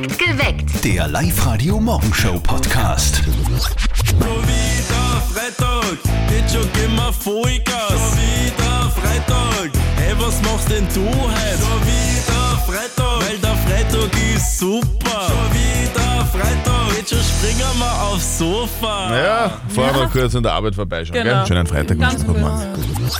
Geweckt. Der Live-Radio-Morgenshow-Podcast. Schon wieder Freitag, jetzt schon gehen wir Vollgas. Schon wieder Freitag, hey, was machst denn du heute? Schon wieder Freitag, weil der Freitag ist super. Schon wieder Freitag, jetzt schon springen wir aufs Sofa. Ja, vorher mal kurz an der Arbeit vorbeischauen. Genau. Gell? Schönen Freitag. Ganz guten genau. Morgen.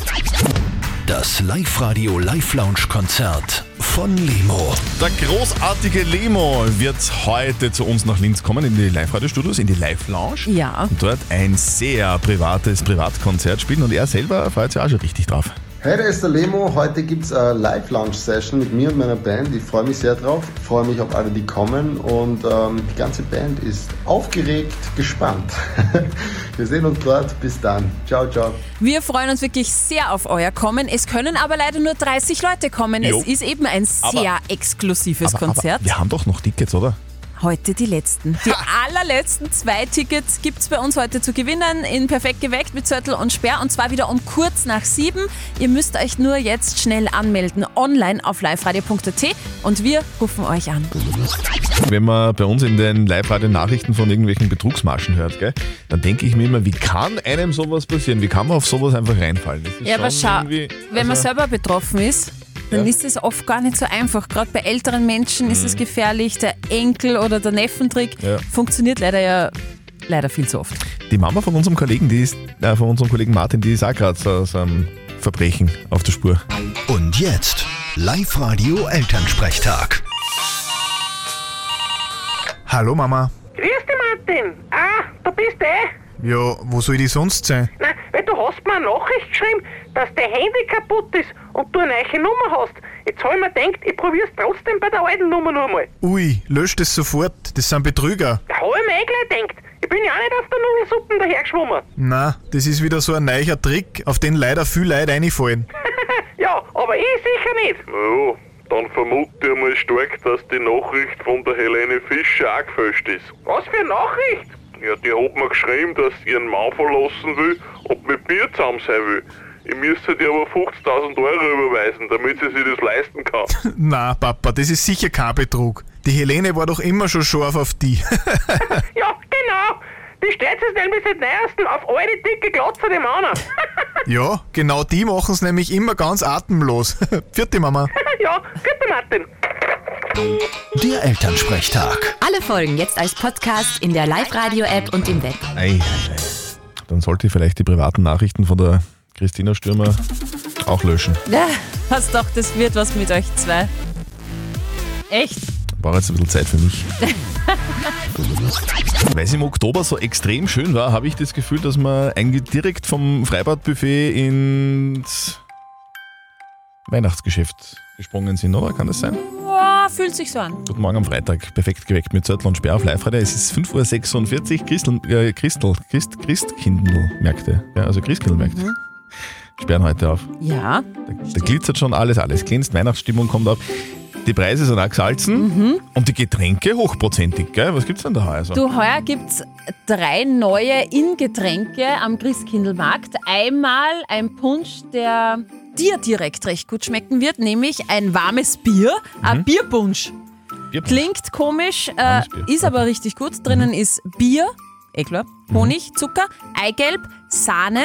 Das Live-Radio Live-Lounge-Konzert von Lemo. Der großartige Lemo wird heute zu uns nach Linz kommen, in die Live-Radio-Studios, in die Live-Lounge. Ja. Und dort ein sehr privates Privatkonzert spielen und er selber freut sich auch schon richtig drauf. Hey, da ist der Lemo. Heute gibt's eine Live-Lounge-Session mit mir und meiner Band. Ich freue mich sehr drauf. Ich freue mich auf alle, die kommen. Und ähm, die ganze Band ist aufgeregt, gespannt. Wir sehen uns dort. Bis dann. Ciao, ciao. Wir freuen uns wirklich sehr auf euer Kommen. Es können aber leider nur 30 Leute kommen. Jo. Es ist eben ein sehr exklusives Konzert. Aber wir haben doch noch Tickets, oder? Heute die letzten. Die allerletzten zwei Tickets gibt's bei uns heute zu gewinnen in Perfekt geweckt mit Zettel und Sperr und zwar wieder um kurz nach sieben. Ihr müsst euch nur jetzt schnell anmelden online auf liveradio.at und wir rufen euch an. Wenn man bei uns in den Live-Radio-Nachrichten von irgendwelchen Betrugsmarschen hört, gell, dann denke ich mir immer, wie kann einem sowas passieren? Wie kann man auf sowas einfach reinfallen? Das ist Ja, aber schau, wenn man also- selber betroffen ist, dann Ja. ist es oft gar nicht so einfach. Gerade bei älteren Menschen ist es gefährlich. Der Enkel- oder der Neffentrick Mhm. Ja. funktioniert leider ja leider viel zu oft. Die Mama von unserem Kollegen, die ist, äh, von unserem Kollegen Martin, die ist auch gerade so, so einem Verbrechen auf der Spur. Und jetzt Live-Radio Elternsprechtag. Hallo Mama. Grüß dich, Martin. Ah, da bist du eh. Ja, wo soll ich sonst sein? Nein, weil du hast mir eine Nachricht geschrieben, dass dein Handy kaputt ist und du eine neue Nummer hast. Jetzt habe ich mir gedacht, ich probier's trotzdem bei der alten Nummer noch einmal. Ui, lösch das sofort. Das sind Betrüger. Da habe ich mir eh gleich gedacht. Ich bin ja auch nicht auf der Nudelsuppe dahergeschwommen. Na, das ist wieder so ein neuer Trick, auf den leider viel Leute reinfallen. ja, aber ich sicher nicht. Ja, dann vermute ich mal stark, dass die Nachricht von der Helene Fischer auch gefälscht ist. Was für eine Nachricht? Ja, die hat mir geschrieben, dass sie ihren Mann verlassen will und mit mir zusammen sein will. Ich müsste dir aber 50.000 Euro überweisen, damit sie sich das leisten kann. Na, Papa, das ist sicher kein Betrug. Die Helene war doch immer schon scharf auf die. Ja, genau. Die stellt sich nämlich seit neuestem auf alte dicke Glotze dem anderen. ja, genau die machen's nämlich immer ganz atemlos. Vierte Mama. ja, bitte Martin. Der Elternsprechtag. Alle Folgen jetzt als Podcast in der Live-Radio-App und im Web. Ei, ei, ei. Dann sollte ich vielleicht die privaten Nachrichten von der Christina Stürmer auch löschen. Ja, was doch, das wird was mit euch zwei. Echt? War jetzt ein bisschen Zeit für mich. Weil es im Oktober so extrem schön war, habe ich das Gefühl, dass wir eigentlich direkt vom Freibadbuffet ins Weihnachtsgeschäft gesprungen sind, oder? Kann das sein? Boah, fühlt sich so an. Guten Morgen am Freitag, perfekt geweckt mit Zettel und Sperr auf live -Radio. Es ist 5.46 Uhr, Christel, äh, Christel, Christ, Christkindlmärkte. Ja, also Christkindlmärkte. Sperren heute auf. Ja, Da, da glitzert schon alles, alles glänzt, Weihnachtsstimmung kommt auf. Die Preise sind auch gesalzen und die Getränke hochprozentig, gell? Was gibt's denn da heuer so? du, heuer gibt's drei neue In-Getränke am Christkindlmarkt. Einmal ein Punsch, der dir direkt recht gut schmecken wird, nämlich ein warmes Bier, ein Bierpunsch. Bier- Klingt komisch, äh, ist aber richtig gut. Drinnen ist Bier, eh klar, Honig, Zucker, Eigelb, Sahne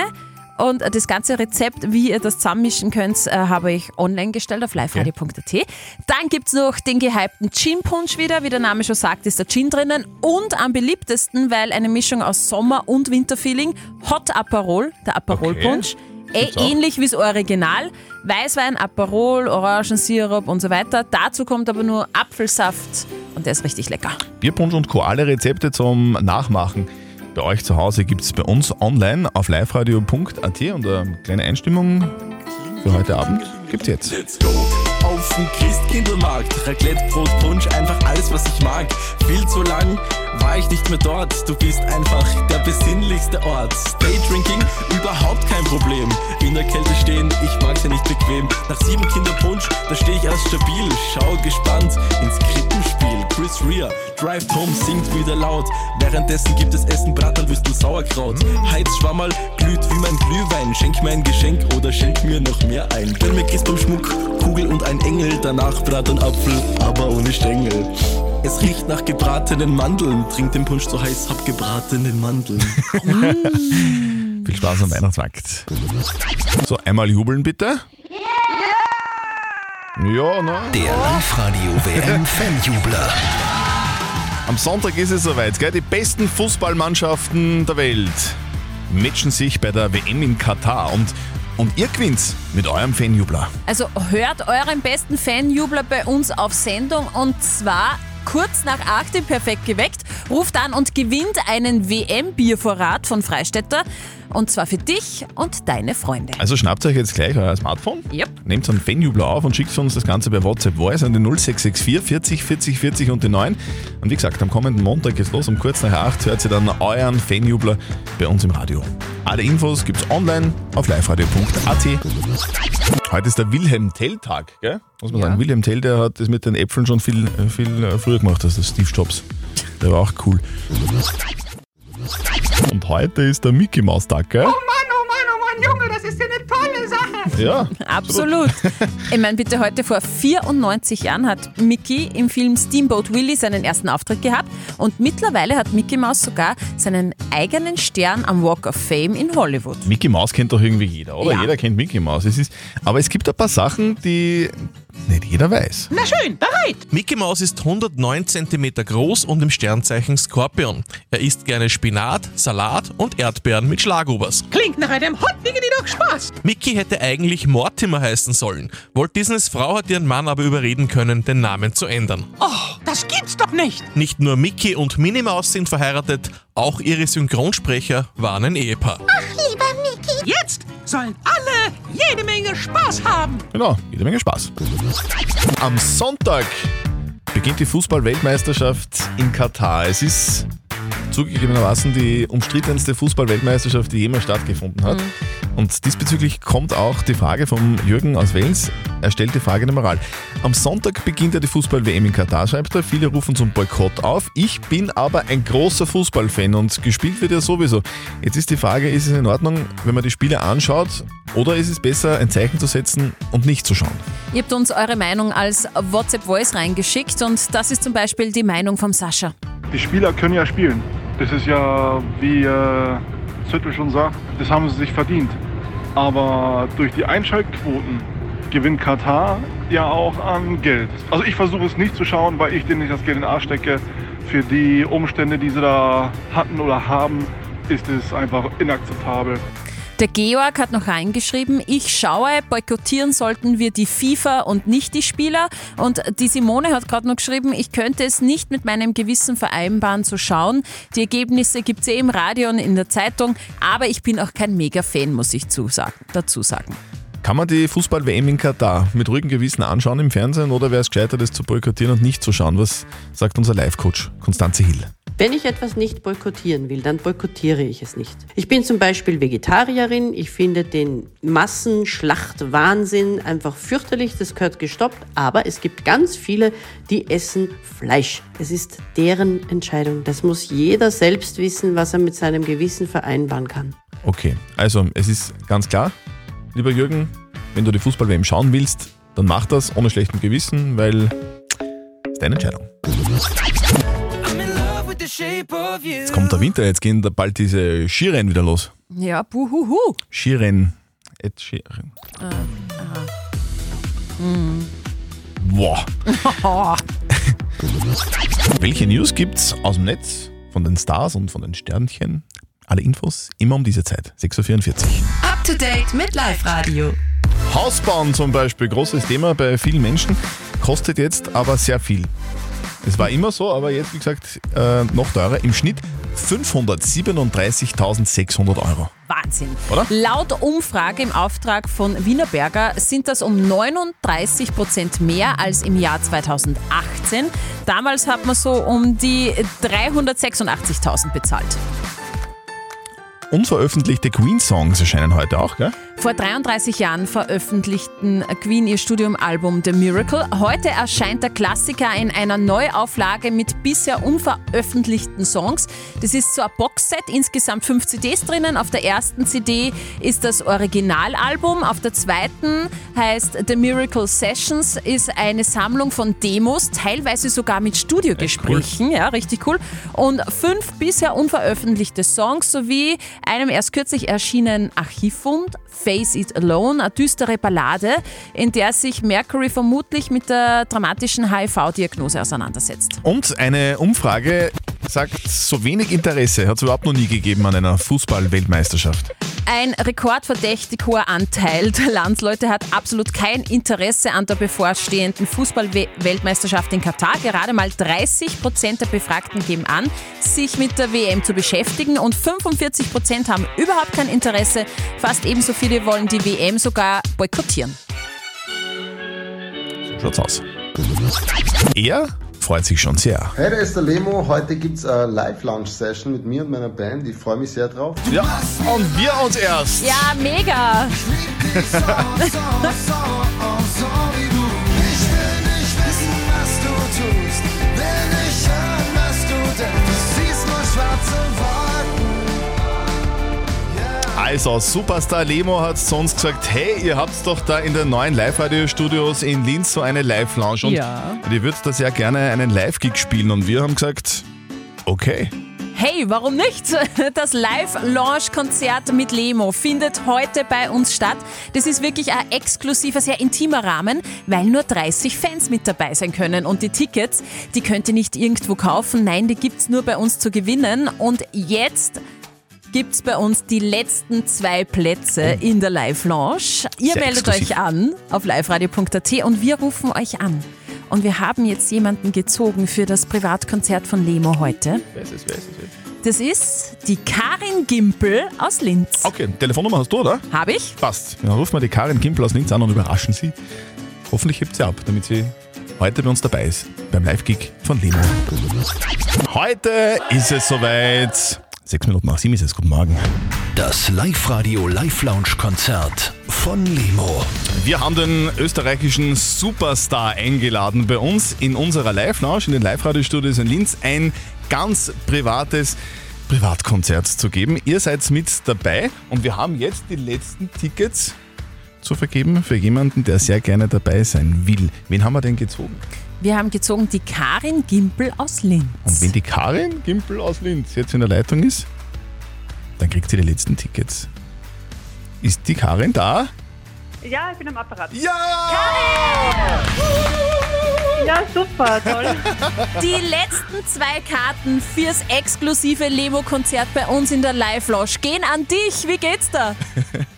und das ganze Rezept, wie ihr das zusammenmischen könnt, äh, habe ich online gestellt auf liveradio.at. Dann gibt es noch den gehypten Gin-Punsch wieder. Wie der Name schon sagt, ist der Gin drinnen. Und am beliebtesten, weil eine Mischung aus Sommer- und Winterfeeling, Hot Aperol, der Aperol-Punsch. Gibt's auch. ähnlich wie das Original. Weißwein, Aperol, Orangensirup und so weiter. Dazu kommt aber nur Apfelsaft und der ist richtig lecker. Bierpunsch und Co. Alle Rezepte zum Nachmachen bei euch zu Hause gibt es bei uns online auf liveradio.at und eine kleine Einstimmung für heute Abend gibt's jetzt. Let's go auf den Christkindlmarkt. Raclette, Brot, Punsch, einfach alles, was ich mag. Viel zu lang war ich nicht mehr dort. Du bist einfach der besinnlichste Ort. Daydrinking, überhaupt kein Problem. In der Kälte stehen, ich mag's ja nicht bequem. Nach sieben Kinderpunsch, da stehe ich erst stabil. Schau gespannt ins Krippenspiel. Chris Rea, Drive Home, singt wieder laut. Währenddessen gibt es Essen, Bratwürstel, Sauerkraut. Heizschwammerl, glüht wie mein Glühwein. Schenk mir ein Geschenk oder schenk mir noch mehr ein. Gönn mir Christbaum Schmuck, Kugel und ein Engel. Danach Brat und Apfel, aber ohne Stängel. Es riecht nach gebratenen Mandeln. Trink den Punsch so heiß, hab gebratene Mandeln. Viel Spaß am Weihnachtsmarkt. So, einmal jubeln bitte. Ja, ne? Der Live-Radio WM Fanjubler. Am Sonntag ist es soweit, gell? Die besten Fußballmannschaften der Welt matchen sich bei der WM in Katar und, und ihr gewinnt mit eurem Fanjubler. Also hört euren besten Fanjubler bei uns auf Sendung und zwar kurz nach 8 im Perfekt geweckt. Ruft an und gewinnt einen WM-Biervorrat von Freistädter. Und zwar für dich und deine Freunde. Also schnappt euch jetzt gleich euer Smartphone, Yep. nehmt einen Fanjubler auf und schickt uns das Ganze per WhatsApp Voice an die 0664 40 40 40 und die 9. Und wie gesagt, am kommenden Montag geht's los, um kurz nach 8 hört ihr dann euren Fanjubler bei uns im Radio. Alle Infos gibt's online auf liveradio.at. Heute ist der Wilhelm Tell-Tag, gell? Muss man sagen. Wilhelm Tell, der hat das mit den Äpfeln schon viel, viel äh, früher gemacht als der Steve Jobs. Der war auch cool. Und heute ist der Mickey Mouse Tag, gell? Mann, oh Mann, oh Mann, Junge, das ist ja eine tolle Sache. Ja. Absolut. Ich meine, bitte heute vor 94 Jahren hat Mickey im Film Steamboat Willie seinen ersten Auftritt gehabt und mittlerweile hat Mickey Mouse sogar seinen eigenen Stern am Walk of Fame in Hollywood. Mickey Mouse kennt doch irgendwie jeder, oder? Ja. Jeder kennt Mickey Mouse. Es ist, aber es gibt ein paar Sachen, die nicht jeder weiß. Na schön, bereit. Mickey Mouse ist 109 cm groß und im Sternzeichen Skorpion. Er isst gerne Spinat, Salat und Erdbeeren mit Schlagobers. Klingt nach einem hottigen doch Spaß. Mickey hätte eigentlich Mortimer heißen sollen. Walt Disneys Frau hat ihren Mann aber überreden können, den Namen zu ändern. Oh, das gibt's doch nicht. Nicht nur Mickey und Minnie Maus sind verheiratet, auch ihre Synchronsprecher waren ein Ehepaar. Lieber Mickey. Jetzt sollen alle jede Menge Spaß haben. Genau, jede Menge Spaß. Am Sonntag beginnt die Fußball-Weltmeisterschaft in Katar. Es ist zugegebenermaßen die umstrittenste Fußball-Weltmeisterschaft, die jemals stattgefunden hat. Und diesbezüglich kommt auch die Frage vom Jürgen aus Wales. Er stellt die Frage der Moral. Am Sonntag beginnt ja die Fußball-WM in Katar, schreibt er. Viele rufen zum Boykott auf. Ich bin aber ein großer Fußballfan und gespielt wird ja sowieso. Jetzt ist die Frage, ist es in Ordnung, wenn man die Spiele anschaut oder ist es besser, ein Zeichen zu setzen und nicht zu schauen? Ihr habt uns eure Meinung als WhatsApp-Voice reingeschickt und das ist zum Beispiel die Meinung vom Sascha. Die Spieler können ja spielen. Das ist ja, wie äh, Züttel schon sagt, das haben sie sich verdient. Aber durch die Einschaltquoten gewinnt Katar ja auch an Geld. Also ich versuche es nicht zu schauen, weil ich denen nicht das Geld in den Arsch stecke. Für die Umstände, die sie da hatten oder haben, ist es einfach inakzeptabel. Der Georg hat noch reingeschrieben, ich schaue, boykottieren sollten wir die FIFA und nicht die Spieler. Und die Simone hat gerade noch geschrieben, ich könnte es nicht mit meinem Gewissen vereinbaren zu schauen. Die Ergebnisse gibt es eh im Radio und in der Zeitung, aber ich bin auch kein Mega-Fan, muss ich zusagen, dazu sagen. Kann man die Fußball-WM in Katar mit ruhigem Gewissen anschauen im Fernsehen oder wäre es gescheiter, das zu boykottieren und nicht zu schauen? Was sagt unser Live-Coach Konstanze Hill? Wenn ich etwas nicht boykottieren will, dann boykottiere ich es nicht. Ich bin zum Beispiel Vegetarierin. Ich finde den Massenschlachtwahnsinn einfach fürchterlich. Das gehört gestoppt. Aber es gibt ganz viele, die essen Fleisch. Es ist deren Entscheidung. Das muss jeder selbst wissen, was er mit seinem Gewissen vereinbaren kann. Okay, also es ist ganz klar, lieber Jürgen, wenn du die Fußball-WM schauen willst, dann mach das ohne schlechtem Gewissen, weil es ist deine Entscheidung. Jetzt kommt der Winter, jetzt gehen da bald diese Skirennen wieder los. Ja, buhuhu. Skirennen. Ed Sheeran. Äh, aha. Hm. Boah. Welche News gibt's aus dem Netz von den Stars und von den Sternchen? Alle Infos immer um diese Zeit, 6.44 Uhr. Up to date mit Live Radio. Hausbauen zum Beispiel, großes Thema bei vielen Menschen, kostet jetzt aber sehr viel. Es war immer so, aber jetzt, wie gesagt, äh, noch teurer. Im Schnitt 537.600 Euro. Wahnsinn. Oder? Laut Umfrage im Auftrag von Wiener Berger sind das um 39 Prozent mehr als im Jahr 2018. Damals hat man so um die 386.000 bezahlt. Unveröffentlichte Queen-Songs erscheinen heute auch, gell? Vor 33 Jahren veröffentlichten Queen ihr Studiumalbum The Miracle. Heute erscheint der Klassiker in einer Neuauflage mit bisher unveröffentlichten Songs. Das ist so ein Boxset, insgesamt fünf CDs drinnen. Auf der ersten CD ist das Originalalbum, auf der zweiten heißt The Miracle Sessions, ist eine Sammlung von Demos, teilweise sogar mit Studiogesprächen. Ja, richtig cool. Und fünf bisher unveröffentlichte Songs sowie einem erst kürzlich erschienenen Archivfund, Face It Alone, eine düstere Ballade, in der sich Mercury vermutlich mit der dramatischen HIV-Diagnose auseinandersetzt. Und eine Umfrage sagt, so wenig Interesse hat es überhaupt noch nie gegeben an einer Fußball-Weltmeisterschaft. Ein rekordverdächtig hoher Anteil der Landsleute hat absolut kein Interesse an der bevorstehenden Fußball-Weltmeisterschaft in Katar. Gerade mal 30 Prozent der Befragten geben an, sich mit der WM zu beschäftigen und 45 Prozent haben überhaupt kein Interesse. Fast ebenso viele wollen die WM sogar boykottieren. So schaut's aus. Er freut sich schon sehr. Hey, da ist der Lemo. Heute gibt es eine Live-Lounge-Session mit mir und meiner Band. Ich freue mich sehr drauf. Ja, und wir uns erst. Ja, mega. Also, Superstar Lemo hat zu uns gesagt, hey, ihr habt doch da in den neuen Live-Radio-Studios in Linz so eine Live-Lounge und Ja. ihr würdet da sehr gerne einen Live-Gig spielen und wir haben gesagt, okay. Hey, warum nicht? Das Live-Launch-Konzert mit Lemo findet heute bei uns statt. Das ist wirklich ein exklusiver, sehr intimer Rahmen, weil nur 30 Fans mit dabei sein können. Und die Tickets, die könnt ihr nicht irgendwo kaufen. Nein, die gibt's nur bei uns zu gewinnen. Und jetzt gibt's bei uns die letzten zwei Plätze in der Live-Lounge. Ihr Sehr meldet exklusiv. euch an auf liveradio.at und wir rufen euch an. Und wir haben jetzt jemanden gezogen für das Privatkonzert von Lemo heute. Wer ist es, wer ist es? Das ist die Karin Gimpel aus Linz. Okay, Telefonnummer hast du, oder? Habe ich? Passt. Dann rufen wir die Karin Kimpel aus Linz an und überraschen sie. Hoffentlich hebt sie ab, damit sie heute bei uns dabei ist. Beim Live-Gig von Lemo. Heute ist es soweit. Sechs Minuten nach sieben ist es. Guten Morgen. Das Live-Radio Live-Lounge-Konzert von Lemo. Wir haben den österreichischen Superstar eingeladen bei uns in unserer Live-Lounge, in den Live-Radio-Studios in Linz, ein ganz privates Privatkonzert zu geben. Ihr seid mit dabei und wir haben jetzt die letzten Tickets zu vergeben für jemanden, der sehr gerne dabei sein will. Wen haben wir denn gezogen? Wir haben gezogen die Karin Gimpel aus Linz. Und wenn die Karin Gimpel aus Linz jetzt in der Leitung ist, dann kriegt sie die letzten Tickets. Ist die Karin da? Ja, ich bin am Apparat. Ja! Ja, super, toll. Die letzten zwei Karten fürs exklusive Lemo-Konzert bei uns in der Live-Lounge gehen an dich. Wie geht's da?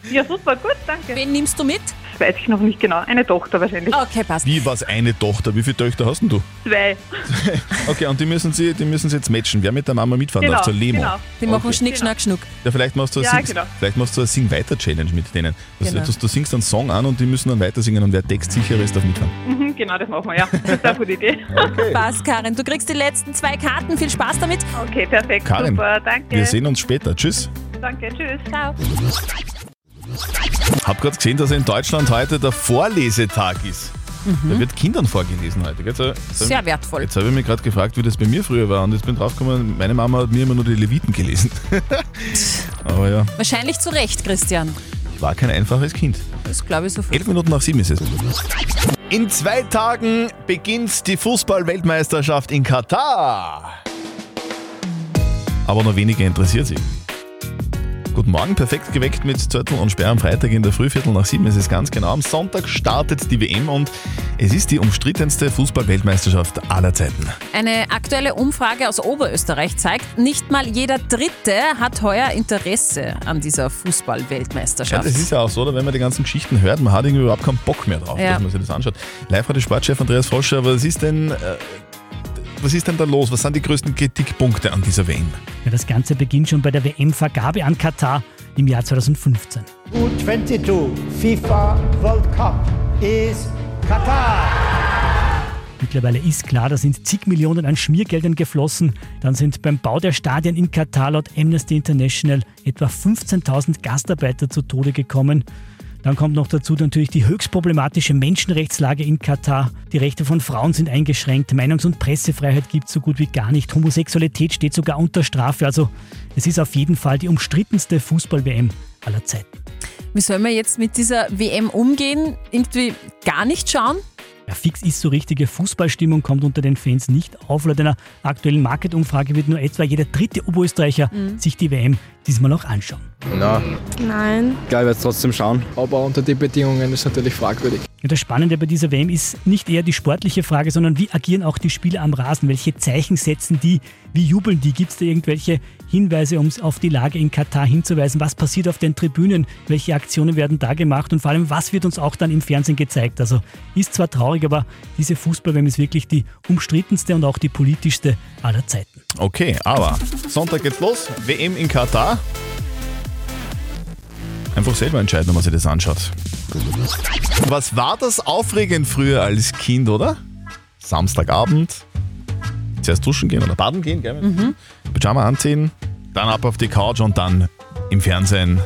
Ja, super, gut, danke. Wen nimmst du mit? Das weiß ich noch nicht genau. Eine Tochter wahrscheinlich. Okay, passt. Wie was eine Tochter? Wie viele Töchter hast denn du? Zwei. Okay, und die müssen sie, die müssen sie jetzt matchen. Wer mit der Mama mitfahren Genau, darf zur Lemo. genau. Die machen Okay. Schnick, Schnack, Schnuck. Ja, vielleicht machst du eine, Ja, Sing, genau. vielleicht machst du eine Sing-Weiter-Challenge mit denen. Das, Genau. das, du singst einen Song an und die müssen dann weiter singen und wer textsicherer ist, darf mitfahren. Mhm, genau, das machen wir, ja. Das ist eine gute Idee. Passt, Karin. Du kriegst die letzten zwei Karten. Viel Spaß damit. Okay, perfekt, Karin, super, danke. wir sehen uns später. Tschüss. Danke, tschüss. Ciao. Hab gerade gesehen, dass in Deutschland heute der Vorlesetag ist. Da wird Kindern vorgelesen heute. gell? Hab Sehr wertvoll. Jetzt habe ich mich gerade gefragt, wie das bei mir früher war und jetzt bin ich draufgekommen, meine Mama hat mir immer nur die Leviten gelesen. Aber ja, Wahrscheinlich zu Recht, Christian. ich war kein einfaches Kind. Das glaube ich so viel. Elf Minuten nach sieben ist es. In zwei Tagen beginnt die Fußball-Weltmeisterschaft in Katar. Aber noch weniger interessiert sie. Guten Morgen, perfekt geweckt mit Zörtel und Sperr am Freitag in der Frühviertel nach sieben ist es ganz genau. Am Sonntag startet die WM und es ist die umstrittenste Fußball-Weltmeisterschaft aller Zeiten. Eine aktuelle Umfrage aus Oberösterreich zeigt, nicht mal jeder Dritte hat heuer Interesse an dieser Ja, Fußball-Weltmeisterschaft. das ist ja auch so, oder wenn man die ganzen Geschichten hört, man hat irgendwie überhaupt keinen Bock mehr drauf, Ja. dass man sich das anschaut. Live-Radio Sportchef Andreas Froscher, was ist denn, äh, was ist denn da los? Was sind die größten Kritikpunkte an dieser WM? Ja, das Ganze beginnt schon bei der WM-Vergabe an Katar im Jahr 2015. U22 FIFA World Cup is Qatar. Mittlerweile ist klar, da sind zig Millionen an Schmiergeldern geflossen. Dann sind beim Bau der Stadien in Katar laut Amnesty International etwa 15.000 Gastarbeiter zu Tode gekommen. Dann kommt noch dazu natürlich die höchst problematische Menschenrechtslage in Katar. Die Rechte von Frauen sind eingeschränkt, Meinungs- und Pressefreiheit gibt es so gut wie gar nicht, Homosexualität steht sogar unter Strafe. Also es ist auf jeden Fall die umstrittenste Fußball-WM aller Zeiten. Wie soll man jetzt mit dieser WM umgehen? Irgendwie gar nicht schauen? Ja, fix ist so richtige Fußballstimmung, kommt unter den Fans nicht auf. Laut einer aktuellen Market-Umfrage wird nur etwa jeder dritte Oberösterreicher sich die WM diesmal auch anschauen. Na, Nein. geil wird es trotzdem schauen. Aber unter den Bedingungen ist natürlich fragwürdig. Ja, das Spannende bei dieser WM ist nicht eher die sportliche Frage, sondern wie agieren auch die Spieler am Rasen? Welche Zeichen setzen die? Wie jubeln die? Gibt es da irgendwelche Hinweise, um auf die Lage in Katar hinzuweisen? Was passiert auf den Tribünen? Welche Aktionen werden da gemacht? Und vor allem, was wird uns auch dann im Fernsehen gezeigt? Also ist zwar traurig, aber diese Fußball-WM ist wirklich die umstrittenste und auch die politischste aller Zeiten. Okay, aber Sonntag geht's los. WM in Katar. Einfach selber entscheiden, wenn man sich das anschaut. Was war das aufregend früher als Kind, oder? Samstagabend. Zuerst duschen gehen oder baden gehen, gell? Mhm. Pyjama anziehen, dann ab auf die Couch und dann im Fernsehen.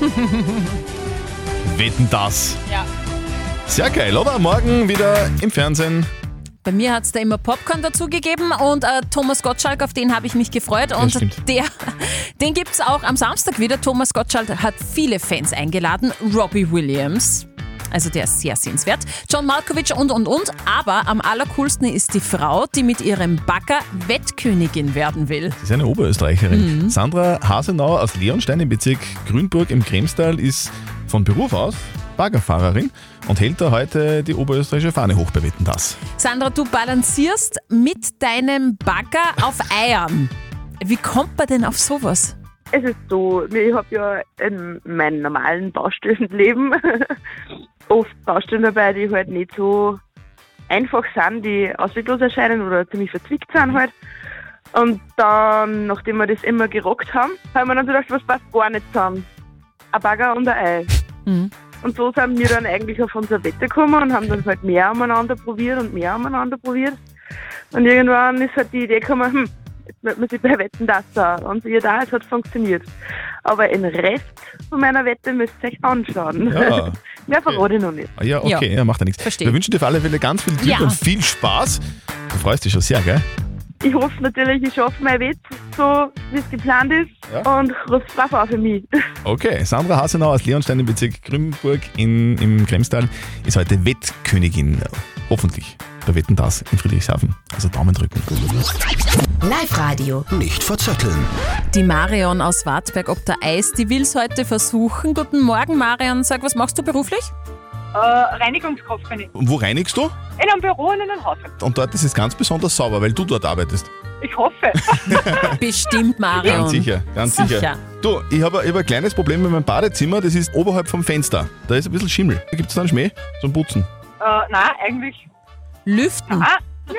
Wetten das. Ja. Sehr geil, oder? Morgen wieder im Fernsehen. Bei mir hat es da immer Popcorn dazu gegeben und äh, Thomas Gottschalk, auf den habe ich mich gefreut. Und der, den gibt es auch am Samstag wieder. Thomas Gottschalk hat viele Fans eingeladen. Robbie Williams. Also der ist sehr sehenswert. John Malkovich und und und. Aber am allercoolsten ist die Frau, die mit ihrem Bagger Wettkönigin werden will. Sie ist eine Oberösterreicherin. Sandra Hasenauer aus Leonstein im Bezirk Grünburg im Kremstal ist von Beruf aus Baggerfahrerin und hält da heute die oberösterreichische Fahne hoch bei Wetten das. Sandra, du balancierst mit deinem Bagger auf Eiern. Wie kommt man denn auf sowas? Es ist so, ich habe ja in meinem normalen Baustellenleben oft Baustellen dabei, die halt nicht so einfach sind, die ausweglos erscheinen oder ziemlich verzwickt sind halt. Und dann, nachdem wir das immer gerockt haben, haben wir dann gedacht, was passt gar nicht zusammen. Ein Bagger und ein Ei. Mhm. Und so sind wir dann eigentlich auf unsere Wette gekommen und haben dann halt mehr umeinander probiert und mehr umeinander probiert. Und irgendwann ist halt die Idee gekommen, hm, jetzt wird man sich bei Wetten das da. Und ihr da, es hat funktioniert. Aber den Rest von meiner Wette müsst ihr euch anschauen. Ja. Mehr verrate ich noch nicht. Ah Ja, okay, ja. macht ja nichts. Verstehe. Wir wünschen dir auf alle Fälle ganz viel Glück Ja. und viel Spaß. Du freust dich schon sehr, gell? Ich hoffe natürlich, ich schaffe mein Wett so, wie es geplant ist. Und ruf's brav auf für mich. Okay, Sandra Hasenau aus Leonstein im Bezirk Grünburg in, im Kremstal ist heute Wettkönigin. Hoffentlich bei Wetten das in Friedrichshafen. Also Daumen drücken. Live-Radio. Nicht verzetteln. Die Marion aus Wartberg ob der Eis, die will es heute versuchen. Guten Morgen, Marion. Sag, was machst du beruflich? Äh, Reinigungskraft bin ich. Und wo reinigst du? In einem Büro und in einem Haushalt. Und dort ist es ganz besonders sauber, weil du dort arbeitest. Ich hoffe. Bestimmt, Marion. Ganz sicher, ganz sicher. Du, ich habe ich hab ein kleines Problem mit meinem Badezimmer, das ist oberhalb vom Fenster. Da ist ein bisschen Schimmel. Da gibt es dann Schmäh zum Putzen. Äh, nein, eigentlich. Lüften. Ah,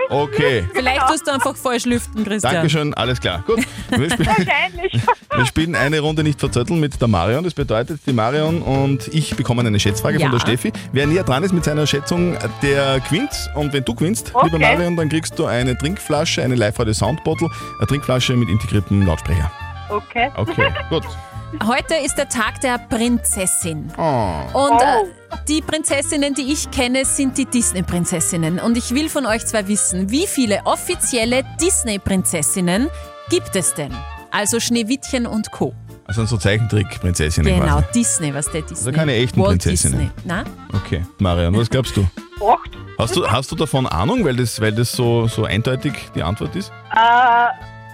Okay. Vielleicht tust du einfach falsch lüften, Christian. Dankeschön, alles klar. Gut. Wir spielen, Wahrscheinlich. wir spielen eine Runde nicht verzötteln mit der Marion. Das bedeutet, die Marion und ich bekommen eine Schätzfrage Ja. von der Steffi. Wer näher dran ist mit seiner Schätzung, der gewinnt. Und wenn du gewinnst, Okay. liebe Marion, dann kriegst du eine Trinkflasche, eine live Soundbottle, eine Trinkflasche mit integriertem Lautsprecher. Okay. Okay, gut. Heute ist der Tag der Prinzessin. Oh. Und äh, die Prinzessinnen, die ich kenne, sind die Disney-Prinzessinnen. Und ich will von euch zwei wissen, wie viele offizielle Disney-Prinzessinnen gibt es denn? Also Schneewittchen und Co. Also so Zeichentrick-Prinzessinnen Genau, quasi. Disney, was der Disney. Also keine echten Walt Prinzessinnen. Disney. Na? Okay, Marion, was glaubst du? Acht. Hast du, hast du davon Ahnung, weil das, weil das so, so eindeutig die Antwort ist? Äh,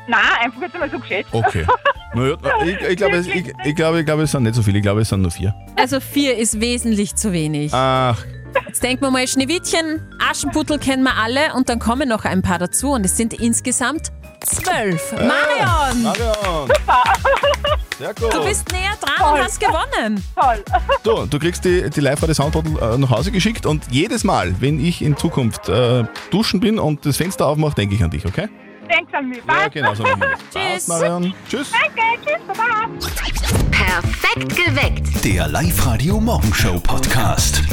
nein, einfach jetzt einmal so geschätzt. Okay. Naja, ich, ich, glaube, es, ich, ich, glaube, ich glaube, es sind nicht so viele. Ich glaube, es sind nur vier. Also vier ist wesentlich zu wenig. Ach, Jetzt denken wir mal, Schneewittchen, Aschenputtel kennen wir alle und dann kommen noch ein paar dazu und es sind insgesamt zwölf. Marion! Marion! Sehr gut. Du bist näher dran und hast gewonnen. Toll. Du, du kriegst die, die live radio Soundbottle äh, nach Hause geschickt und jedes Mal, wenn ich in Zukunft äh, duschen bin und das Fenster aufmache, denke ich an dich, okay? Denkst an mich. Ja, genau so machen wir. Tschüss. Marion. Tschüss. Danke, tschüss, baba. Perfekt geweckt. Der Live-Radio Morgenshow Podcast.